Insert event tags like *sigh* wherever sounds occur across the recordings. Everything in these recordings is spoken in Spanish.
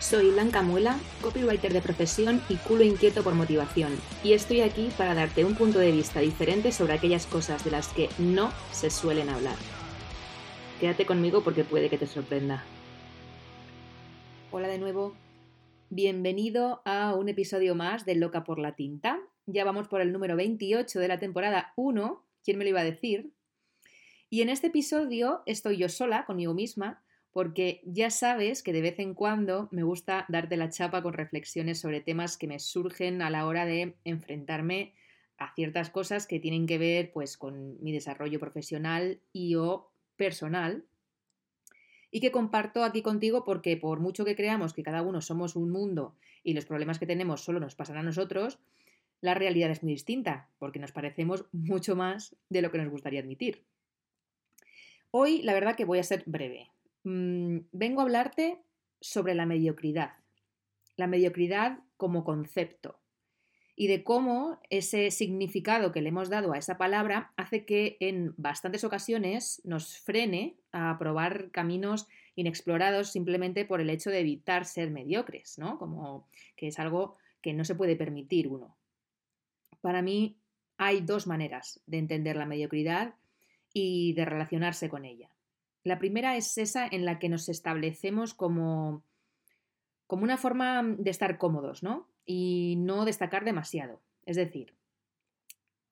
Soy Blanca Muela, copywriter de profesión y culo inquieto por motivación, y estoy aquí para darte un punto de vista diferente sobre aquellas cosas de las que no se suelen hablar. Quédate conmigo porque puede que te sorprenda. Hola de nuevo. Bienvenido a un episodio más de Loca por la Tinta. Ya vamos por el número 28 de la temporada 1. ¿Quién me lo iba a decir? Y en este episodio estoy yo sola conmigo misma porque ya sabes que de vez en cuando me gusta darte la chapa con reflexiones sobre temas que me surgen a la hora de enfrentarme a ciertas cosas que tienen que ver pues con mi desarrollo profesional y o personal y que comparto aquí contigo porque por mucho que creamos que cada uno somos un mundo y los problemas que tenemos solo nos pasan a nosotros, la realidad es muy distinta porque nos parecemos *laughs* mucho más de lo que nos gustaría admitir. Hoy la verdad que voy a ser breve, Mm, vengo a hablarte sobre la mediocridad, la mediocridad como concepto y de cómo ese significado que le hemos dado a esa palabra hace que en bastantes ocasiones nos frene a probar caminos inexplorados simplemente por el hecho de evitar ser mediocres, ¿no? Como que es algo que no se puede permitir uno. Para mí hay dos maneras de entender la mediocridad y de relacionarse con ella. La primera es esa en la que nos establecemos como, como una forma de estar cómodos, ¿no? Y no destacar demasiado. Es decir,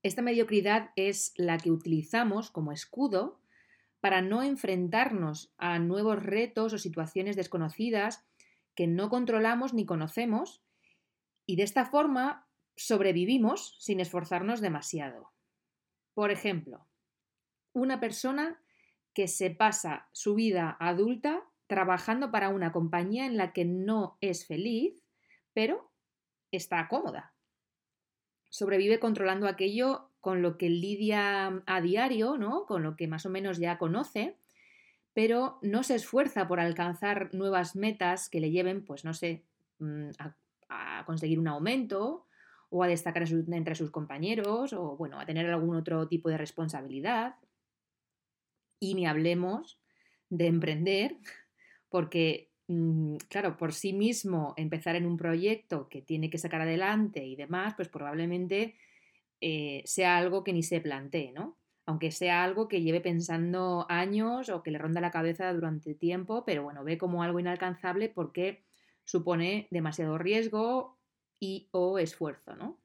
esta mediocridad es la que utilizamos como escudo para no enfrentarnos a nuevos retos o situaciones desconocidas que no controlamos ni conocemos y de esta forma sobrevivimos sin esforzarnos demasiado. Por ejemplo, una persona que se pasa su vida adulta trabajando para una compañía en la que no es feliz, pero está cómoda. Sobrevive controlando aquello con lo que lidia a diario, ¿no? Con lo que más o menos ya conoce, pero no se esfuerza por alcanzar nuevas metas que le lleven, pues no sé, mm, a, conseguir un aumento o a destacar entre sus compañeros o bueno, a tener algún otro tipo de responsabilidad. Y ni hablemos de emprender, porque, mm, claro, por sí mismo empezar en un proyecto que tiene que sacar adelante y demás, pues probablemente eh, sea algo que ni se plantee, ¿no? Aunque sea algo que lleve pensando años o que le ronda la cabeza durante tiempo, pero bueno, ve como algo inalcanzable porque supone demasiado riesgo y o esfuerzo, ¿no?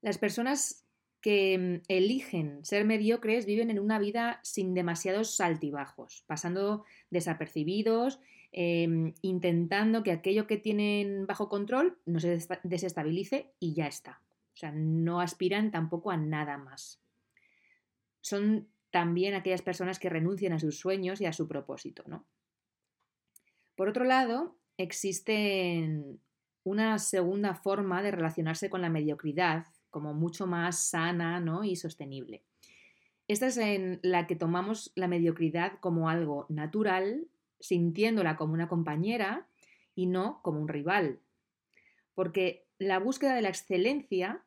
Las personas que mm, eligen ser mediocres viven en una vida sin demasiados saltibajos, pasando desapercibidos, em, intentando que aquello que tienen bajo control no se desestabilice y ya está. O sea, no aspiran tampoco a nada más. Son también aquellas personas que renuncian a sus sueños y a su propósito, ¿no? Por otro lado, existe una segunda forma de relacionarse con la mediocridad como mucho más sana ¿no? y sostenible. Esta es en la que tomamos la mediocridad como algo natural, sintiéndola como una compañera y no como un rival. Porque la búsqueda de la excelencia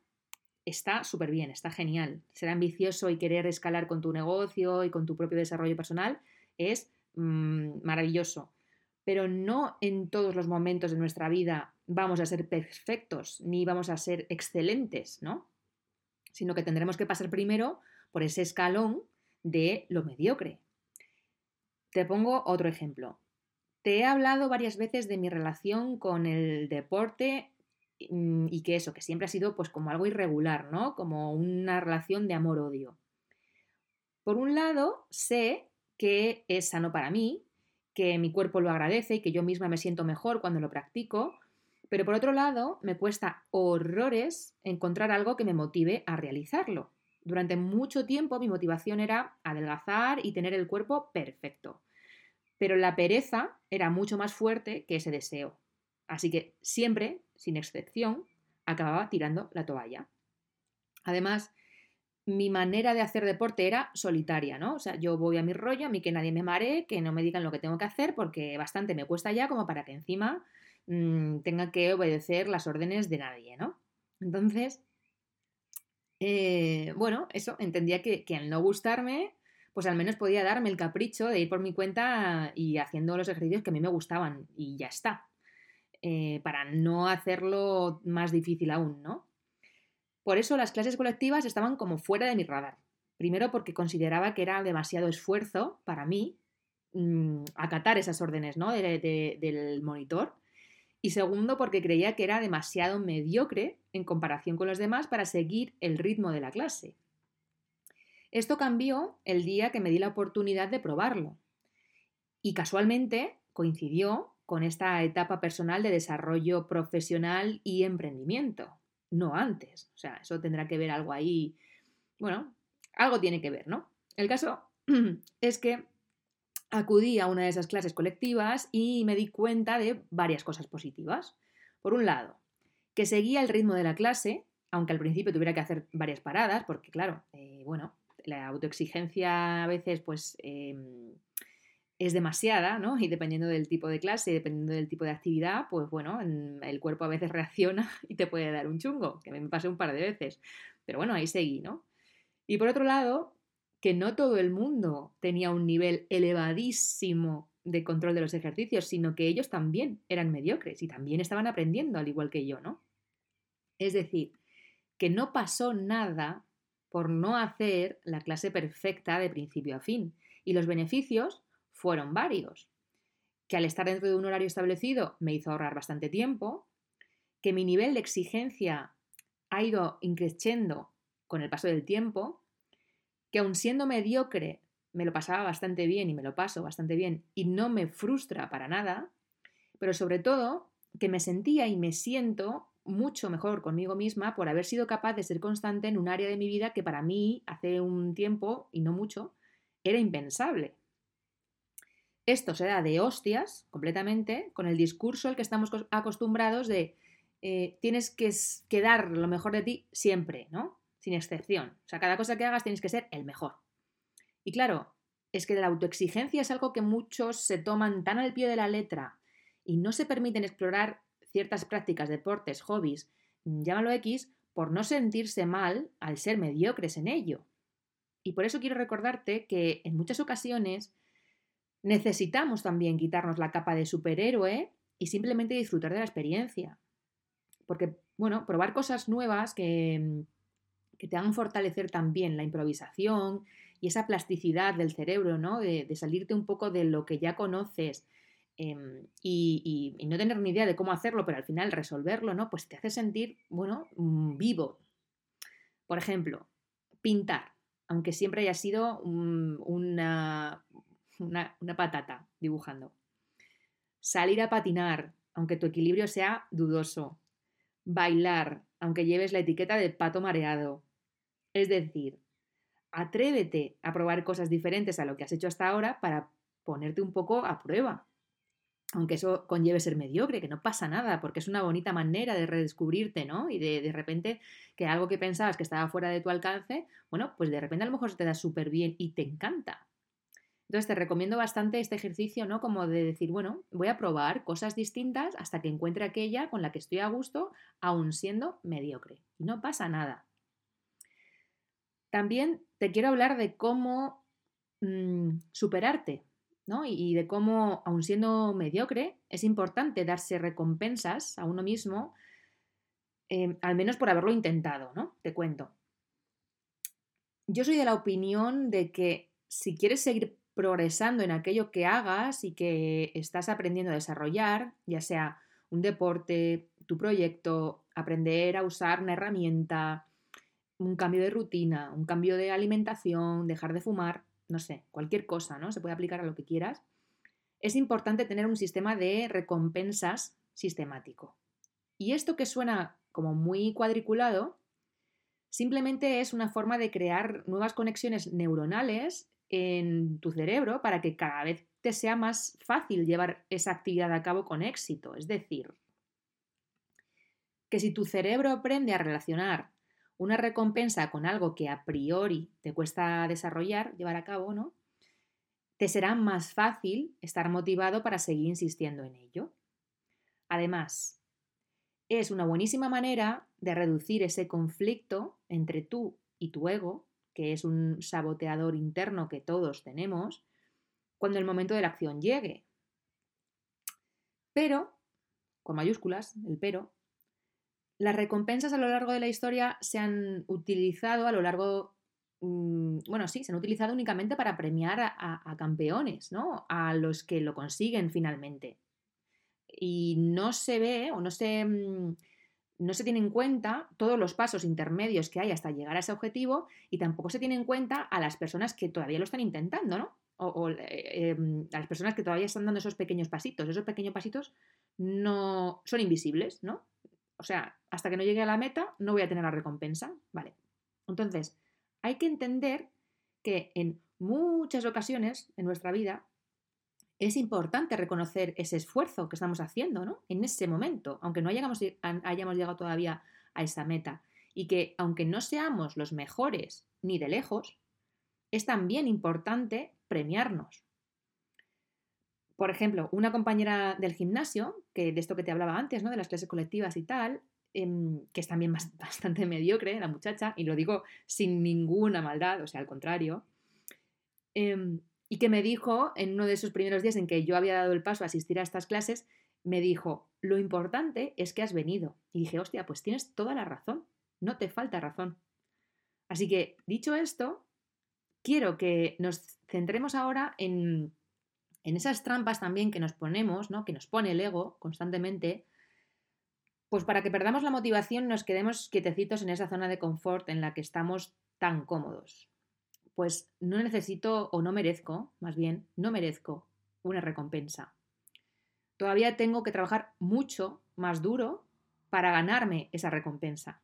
está súper bien, está genial. Ser ambicioso y querer escalar con tu negocio y con tu propio desarrollo personal es mm, maravilloso. Pero no en todos los momentos de nuestra vida vamos a ser perfectos ni vamos a ser excelentes, ¿no? Sino que tendremos que pasar primero por ese escalón de lo mediocre. Te pongo otro ejemplo. Te he hablado varias veces de mi relación con el deporte mm, y que eso, que siempre ha sido pues como algo irregular, ¿no? Como una relación de amor-odio. Por un lado, sé que es sano para mí, que mi cuerpo lo agradece y que yo misma me siento mejor cuando lo practico, pero por otro lado, me cuesta horrores encontrar algo que me motive a realizarlo. Durante mucho tiempo mi motivación era adelgazar y tener el cuerpo perfecto. Pero la pereza era mucho más fuerte que ese deseo. Así que siempre, sin excepción, acababa tirando la toalla. Además, mi manera de hacer deporte era solitaria, ¿no? O sea, yo voy a mi rollo, a mí que nadie me maree, que no me digan lo que tengo que hacer, porque bastante me cuesta ya como para que encima mmm, tenga que obedecer las órdenes de nadie, ¿no? Entonces, eh, bueno, eso, entendía que, que al no gustarme, pues al menos podía darme el capricho de ir por mi cuenta y haciendo los ejercicios que a mí me gustaban y ya está, eh, para no hacerlo más difícil aún, ¿no? Por eso las clases colectivas estaban como fuera de mi radar. Primero porque consideraba que era demasiado esfuerzo para mí mmm, acatar esas órdenes ¿no? de, de, del monitor. Y segundo porque creía que era demasiado mediocre en comparación con los demás para seguir el ritmo de la clase. Esto cambió el día que me di la oportunidad de probarlo. Y casualmente coincidió con esta etapa personal de desarrollo profesional y emprendimiento no antes. O sea, eso tendrá que ver algo ahí. Bueno, algo tiene que ver, ¿no? El caso *clears throat* es que acudí a una de esas clases colectivas y me di cuenta de varias cosas positivas. Por un lado, que seguía el ritmo de la clase, aunque al principio tuviera que hacer varias paradas, porque claro, eh, bueno, la autoexigencia a veces pues eh, es demasiada, ¿no? Y dependiendo del tipo de clase, dependiendo del tipo de actividad, pues bueno, el cuerpo a veces *laughs* reacciona y te puede dar un chungo, que me pasé un par de veces. Pero bueno, ahí seguí, ¿no? Y por otro lado, que no todo el mundo tenía un nivel elevadísimo de control de los ejercicios, sino que ellos también eran mediocres y también estaban aprendiendo al igual que yo, ¿no? Es decir, que no pasó nada por no hacer la clase perfecta de principio a fin. Y los beneficios fueron varios. Que al estar dentro de un horario establecido me hizo ahorrar bastante tiempo, que mi nivel de exigencia ha ido increciendo con el paso del tiempo, que aun siendo mediocre me lo pasaba bastante bien y me lo paso bastante bien y no me frustra para nada, pero sobre todo que me sentía y me siento mucho mejor conmigo misma por haber sido capaz de ser constante en un área de mi vida que para mí hace un tiempo, y no mucho, era impensable. Esto se da de hostias completamente con el discurso al que estamos acostumbrados de eh, tienes que, que dar lo mejor de ti siempre, ¿no? Sin excepción. O sea, cada cosa que hagas tienes que ser el mejor. Y claro, es que la autoexigencia es algo que muchos se toman tan al pie de la letra y no se permiten explorar ciertas prácticas, deportes, hobbies, llámalo X, por no sentirse mal al ser mediocres en ello. Y por eso quiero recordarte que en muchas ocasiones necesitamos también quitarnos la capa de superhéroe y simplemente disfrutar de la experiencia. Porque, bueno, probar cosas nuevas que, mm, que te hagan fortalecer también la improvisación y esa plasticidad del cerebro, ¿no? De, salirte un poco de lo que ya conoces em, y, no tener ni idea de cómo hacerlo, pero al final resolverlo, ¿no? Pues te hace sentir, bueno, mm, vivo. Por ejemplo, pintar, aunque siempre haya sido una, una, patata dibujando. Salir a patinar, aunque tu equilibrio sea dudoso. Bailar, aunque lleves la etiqueta de pato mareado. Es decir, atrévete a probar cosas diferentes a lo que has hecho hasta ahora para ponerte un poco a prueba. Aunque eso conlleve ser mediocre, que no pasa nada, porque es una bonita manera de redescubrirte, ¿no? Y de, de repente que algo que pensabas que estaba fuera de tu alcance, bueno, pues de repente a lo mejor se te da súper bien y te encanta. Entonces te recomiendo bastante este ejercicio, ¿no? Como de decir, bueno, voy a probar cosas distintas hasta que encuentre aquella con la que estoy a gusto, aún siendo mediocre. Y no pasa nada. También te quiero hablar de cómo mmm, superarte, ¿no? Y, de cómo, aún siendo mediocre, es importante darse recompensas a uno mismo, eh, al menos por haberlo intentado, ¿no? Te cuento. Yo soy de la opinión de que si quieres seguir progresando en aquello que hagas y que estás aprendiendo a desarrollar, ya sea un deporte, tu proyecto, aprender a usar una herramienta, un cambio de rutina, un cambio de alimentación, dejar de fumar, no sé, cualquier cosa, ¿no? Se puede aplicar a lo que quieras. Es importante tener un sistema de recompensas sistemático. Y esto que suena como muy cuadriculado, simplemente es una forma de crear nuevas conexiones neuronales en tu cerebro para que cada vez te sea más fácil llevar esa actividad a cabo con éxito. Es decir, que si tu cerebro aprende a relacionar una recompensa con algo que a priori te cuesta desarrollar, llevar a cabo, ¿no? Te será más fácil estar motivado para seguir insistiendo en ello. Además, es una buenísima manera de reducir ese conflicto entre tú y tu ego, que es un saboteador interno que todos tenemos, cuando el momento de la acción llegue. Pero, con mayúsculas, el pero, las recompensas a lo largo de la historia se han utilizado a lo largo, mm, bueno, sí, se han utilizado únicamente para premiar a, campeones, ¿no? A los que lo consiguen finalmente. Y no se ve o no se, mm, no se tiene en cuenta todos los pasos intermedios que hay hasta llegar a ese objetivo y tampoco se tiene en cuenta a las personas que todavía lo están intentando, ¿no? O, eh, em, a las personas que todavía están dando esos pequeños pasitos. Esos pequeños pasitos no son invisibles, ¿no? O sea, hasta que no llegue a la meta no voy a tener la recompensa. Vale. Entonces, hay que entender que en muchas ocasiones en nuestra vida es importante reconocer ese esfuerzo que estamos haciendo, ¿no? En ese momento, aunque no hayamos, hayamos llegado todavía a esa meta. Y que aunque no seamos los mejores ni de lejos, es también importante premiarnos. Por ejemplo, una compañera del gimnasio, que de esto que te hablaba antes, ¿no? De las clases colectivas y tal, em, que es también *laughs* bastante mediocre, la muchacha, y lo digo sin ninguna maldad, o sea, al contrario, em, y que me dijo en uno de esos primeros días en que yo había dado el paso a asistir a estas clases, me dijo, lo importante es que has venido. Y dije, hostia, pues tienes toda la razón, no te falta razón. Así que, dicho esto, quiero que nos centremos ahora en en esas trampas también que nos ponemos, ¿no? que nos pone el ego constantemente, pues para que perdamos la motivación nos quedemos quietecitos en esa zona de confort en la que estamos tan cómodos. Pues no necesito o no merezco, más bien, no merezco una recompensa. Todavía tengo que trabajar mucho más duro para ganarme esa recompensa.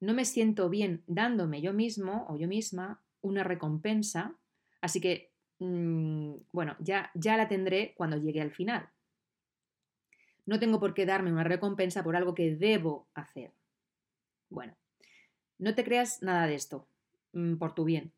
No me siento bien dándome yo mismo o yo misma una recompensa, así que Mm, bueno, ya, ya la tendré cuando llegue al final. No tengo por qué darme una recompensa por algo que debo hacer. Bueno, no te creas nada de esto, mm, por tu bien.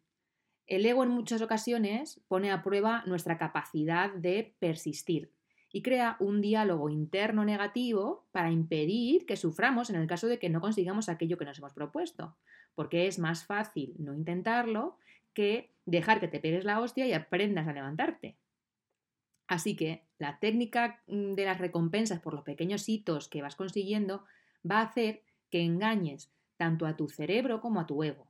El ego en muchas ocasiones pone a prueba nuestra capacidad de persistir y crea un diálogo interno negativo para impedir que suframos en el caso de que no consigamos aquello que nos hemos propuesto, porque es más fácil no intentarlo que dejar que te pegues la hostia y aprendas a levantarte. Así que la técnica mm, de las recompensas por los pequeños hitos que vas consiguiendo va a hacer que engañes tanto a tu cerebro como a tu ego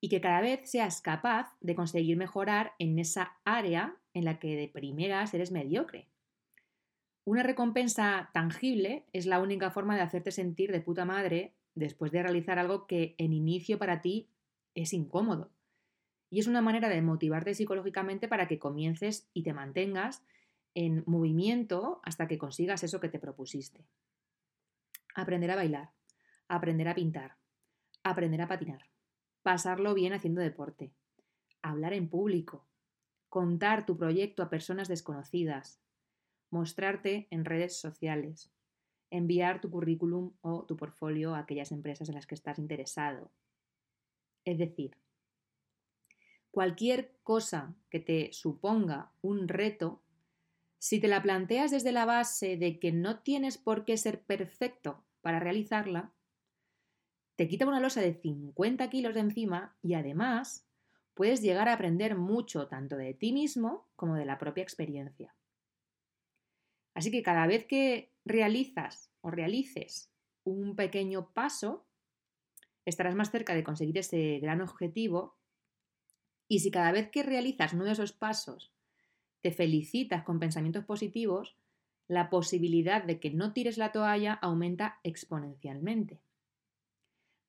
y que cada vez seas capaz de conseguir mejorar en esa área en la que de primeras eres mediocre. Una recompensa tangible es la única forma de hacerte sentir de puta madre después de realizar algo que en inicio para ti es incómodo. Y es una manera de motivarte psicológicamente para que comiences y te mantengas en movimiento hasta que consigas eso que te propusiste. Aprender a bailar, aprender a pintar, aprender a patinar, pasarlo bien haciendo deporte, hablar en público, contar tu proyecto a personas desconocidas, mostrarte en redes sociales, enviar tu currículum o tu portfolio a aquellas empresas en las que estás interesado. Es decir, cualquier cosa que te suponga un reto, si te la planteas desde la base de que no tienes por qué ser perfecto para realizarla, te quita una losa de 50 kilos de encima y además puedes llegar a aprender mucho tanto de ti mismo como de la propia experiencia. Así que cada vez que realizas o realices un pequeño paso, estarás más cerca de conseguir ese gran objetivo y si cada vez que realizas uno de esos pasos te felicitas con pensamientos positivos, la posibilidad de que no tires la toalla aumenta exponencialmente.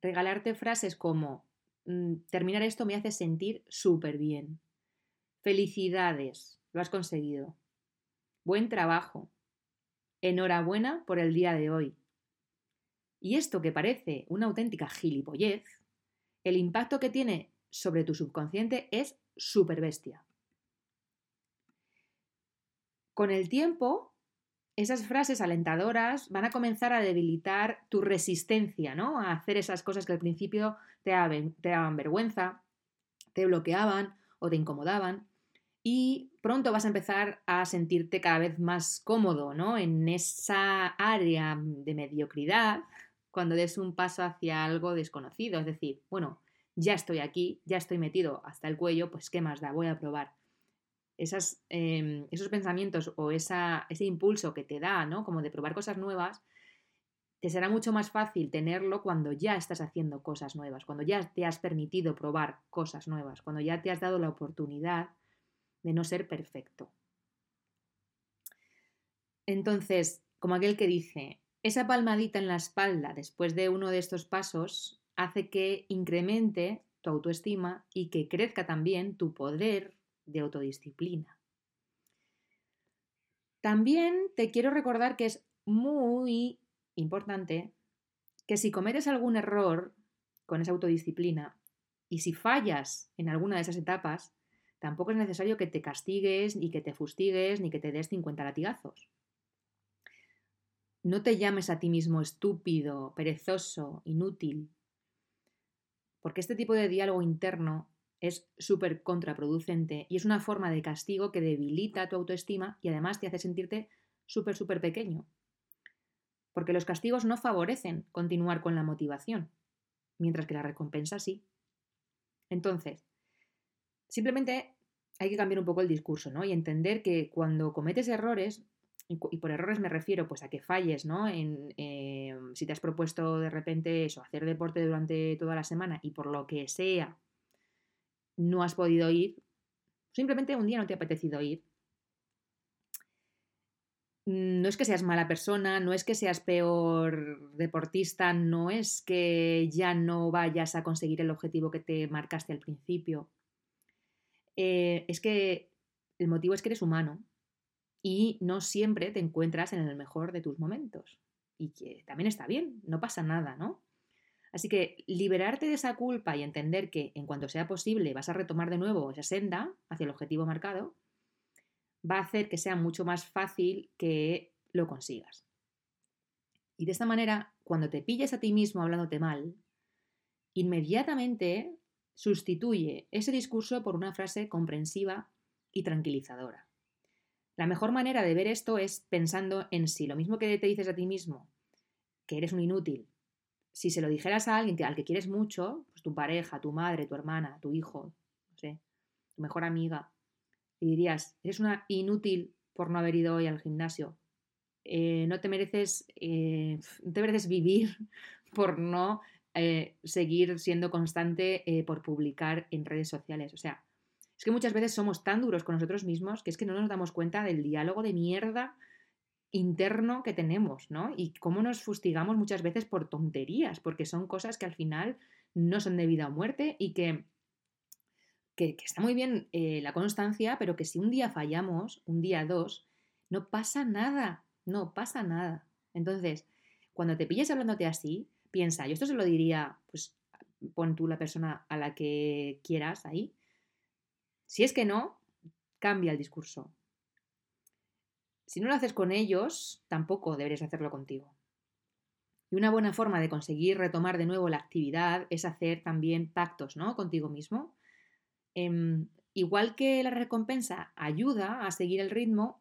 Regalarte frases como mm, terminar esto me hace sentir súper bien. Felicidades, lo has conseguido. Buen trabajo. Enhorabuena por el día de hoy. Y esto que parece una auténtica gilipollez, el impacto que tiene sobre tu subconsciente es súper bestia. Con el tiempo, esas frases alentadoras van a comenzar a debilitar tu resistencia, ¿no? A hacer esas cosas que al principio te daban, vergüenza, te bloqueaban o te incomodaban. Y pronto vas a empezar a sentirte cada vez más cómodo, ¿no? En esa área de mediocridad cuando des un paso hacia algo desconocido. Es decir, bueno, ya estoy aquí, ya estoy metido hasta el cuello, pues ¿qué más da? Voy a probar. Em, esos pensamientos o ese impulso que te da, ¿no? Como de probar cosas nuevas, te será mucho más fácil tenerlo cuando ya estás haciendo cosas nuevas, cuando ya te has permitido probar cosas nuevas, cuando ya te has dado la oportunidad de no ser perfecto. Entonces, como aquel que dice, esa palmadita en la espalda después de uno de estos pasos hace que incremente tu autoestima y que crezca también tu poder de autodisciplina. También te quiero recordar que es muy importante que si cometes algún error con esa autodisciplina y si fallas en alguna de esas etapas, tampoco es necesario que te castigues, ni que te fustigues, ni que te des 50 latigazos. No te llames a ti mismo estúpido, perezoso, inútil, porque este tipo de diálogo interno es súper contraproducente y es una forma de castigo que debilita tu autoestima y además te hace sentirte súper, súper pequeño. Porque los castigos no favorecen continuar con la motivación, mientras que la recompensa sí. Entonces, simplemente hay que cambiar un poco el discurso, ¿no? Y entender que cuando cometes errores, y, por errores me refiero pues a que falles, ¿no? En, eh, si te has propuesto de repente eso, hacer deporte durante toda la semana y por lo que sea no has podido ir, simplemente un día no te ha apetecido ir. No es que seas mala persona, no es que seas peor deportista, no es que ya no vayas a conseguir el objetivo que te marcaste al principio. Eh, es que el motivo es que eres humano y no siempre te encuentras en el mejor de tus momentos. Y que también está bien, no pasa nada, ¿no? Así que liberarte de esa culpa y entender que en cuanto sea posible vas a retomar de nuevo esa senda hacia el objetivo marcado, va a hacer que sea mucho más fácil que lo consigas. Y de esta manera, cuando te pilles a ti mismo hablándote mal, inmediatamente sustituye ese discurso por una frase comprensiva y tranquilizadora. La mejor manera de ver esto es pensando en sí. Lo mismo que te dices a ti mismo, que eres un inútil, si se lo dijeras a alguien al que quieres mucho, pues tu pareja, tu madre, tu hermana, tu hijo, no sé, tu mejor amiga, y dirías, eres una inútil por no haber ido hoy al gimnasio. Eh, no te mereces, eh, *laughs* te mereces vivir *laughs* por no eh, seguir siendo constante por publicar en redes sociales. O sea, es que muchas veces somos tan duros con nosotros mismos que es que no nos damos cuenta del diálogo de mierda interno que tenemos, ¿no? Y cómo nos fustigamos muchas veces por tonterías, porque son cosas que al final no son de vida o muerte y que, que, está muy bien eh, la constancia, pero que si un día fallamos, un día dos, no pasa nada, no pasa nada. Entonces, cuando te pilles hablándote así, piensa, yo esto se lo diría, pues pon tú la persona a la que quieras ahí. Si es que no, cambia el discurso, si no lo haces con ellos, tampoco deberías hacerlo contigo. Y una buena forma de conseguir retomar de nuevo la actividad es hacer también pactos ¿no? contigo mismo. Em, igual que la recompensa ayuda a seguir el ritmo,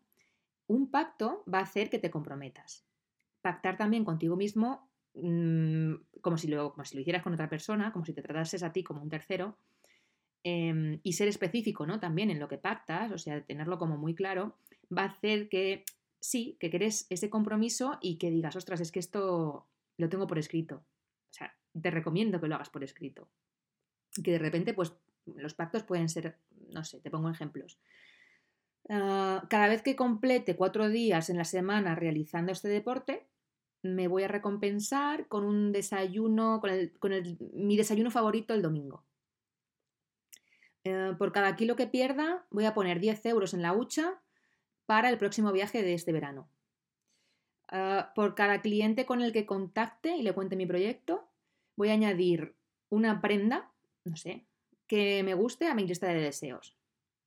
un pacto va a hacer que te comprometas. Pactar también contigo mismo, mm, como, si lo, como, si lo, hicieras con otra persona, como si te tratases a ti como un tercero, em, y ser específico ¿no? también en lo que pactas, o sea, tenerlo como muy claro, va a hacer que sí, que querés ese compromiso y que digas, ostras, es que esto lo tengo por escrito. O sea, te recomiendo que lo hagas por escrito. Que de repente, pues, los pactos pueden ser, no sé, te pongo ejemplos. Ah, cada vez que complete cuatro días en la semana realizando este deporte, me voy a recompensar con un desayuno, con, mi desayuno favorito el domingo. Eh, por cada kilo que pierda, voy a poner 10 euros en la hucha para el próximo viaje de este verano. Ah, por cada cliente con el que contacte y le cuente mi proyecto, voy a añadir una prenda, no sé, que me guste a mi lista de deseos.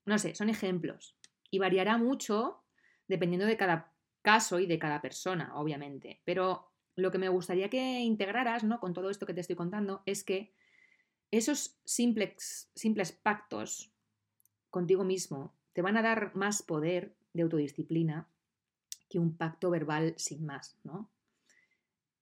No sé, son ejemplos. Y variará mucho dependiendo de cada caso y de cada persona, obviamente. Pero lo que me gustaría que integraras ¿no? con todo esto que te estoy contando es que esos simples, pactos contigo mismo te van a dar más poder de autodisciplina que un pacto verbal sin más, ¿no?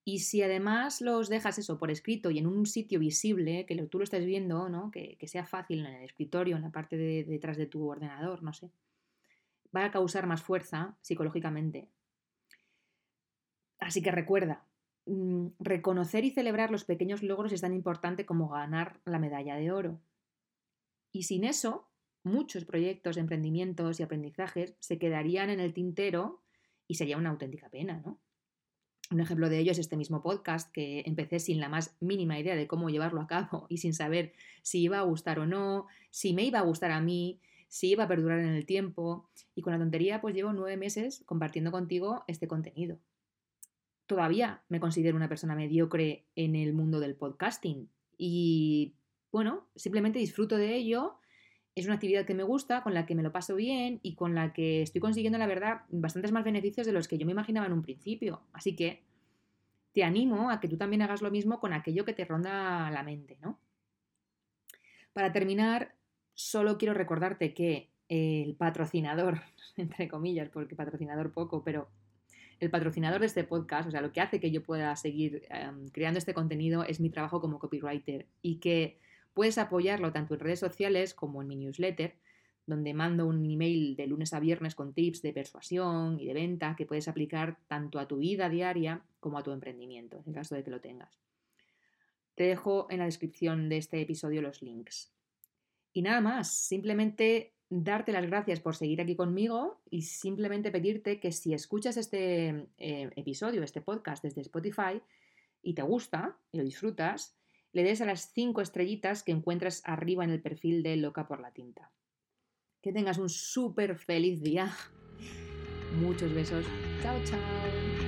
Y si además los dejas eso por escrito y en un sitio visible, que tú lo estés viendo, ¿no? Que, sea fácil en el escritorio, en la parte de, detrás de tu ordenador, no sé, va a causar más fuerza psicológicamente. Así que recuerda, reconocer y celebrar los pequeños logros es tan importante como ganar la medalla de oro. Y sin eso, muchos proyectos, emprendimientos y aprendizajes se quedarían en el tintero y sería una auténtica pena, ¿no? Un ejemplo de ello es este mismo podcast que empecé sin la más mínima idea de cómo llevarlo a cabo y sin saber si iba a gustar o no, si me iba a gustar a mí, si iba a perdurar en el tiempo. Y con la tontería pues llevo nueve meses compartiendo contigo este contenido. Todavía me considero una persona mediocre en el mundo del podcasting y bueno, simplemente disfruto de ello es una actividad que me gusta, con la que me lo paso bien y con la que estoy consiguiendo, la verdad, bastantes más beneficios de los que yo me imaginaba en un principio. Así que te animo a que tú también hagas lo mismo con aquello que te ronda la mente, ¿no? Para terminar, solo quiero recordarte que el patrocinador, *laughs* entre comillas, porque patrocinador poco, pero el patrocinador de este podcast, o sea, lo que hace que yo pueda seguir em, creando este contenido es mi trabajo como copywriter y que Puedes apoyarlo tanto en redes sociales como en mi newsletter, donde mando un email de lunes a viernes con tips de persuasión y de venta que puedes aplicar tanto a tu vida diaria como a tu emprendimiento, en caso de que lo tengas. Te dejo en la descripción de este episodio los links. Y nada más, simplemente darte las gracias por seguir aquí conmigo y simplemente pedirte que si escuchas este eh, episodio, este podcast desde Spotify y te gusta y lo disfrutas, le des a las cinco estrellitas que encuentras arriba en el perfil de Loca por la Tinta. Que tengas un súper feliz día. Muchos besos. Chao, chao.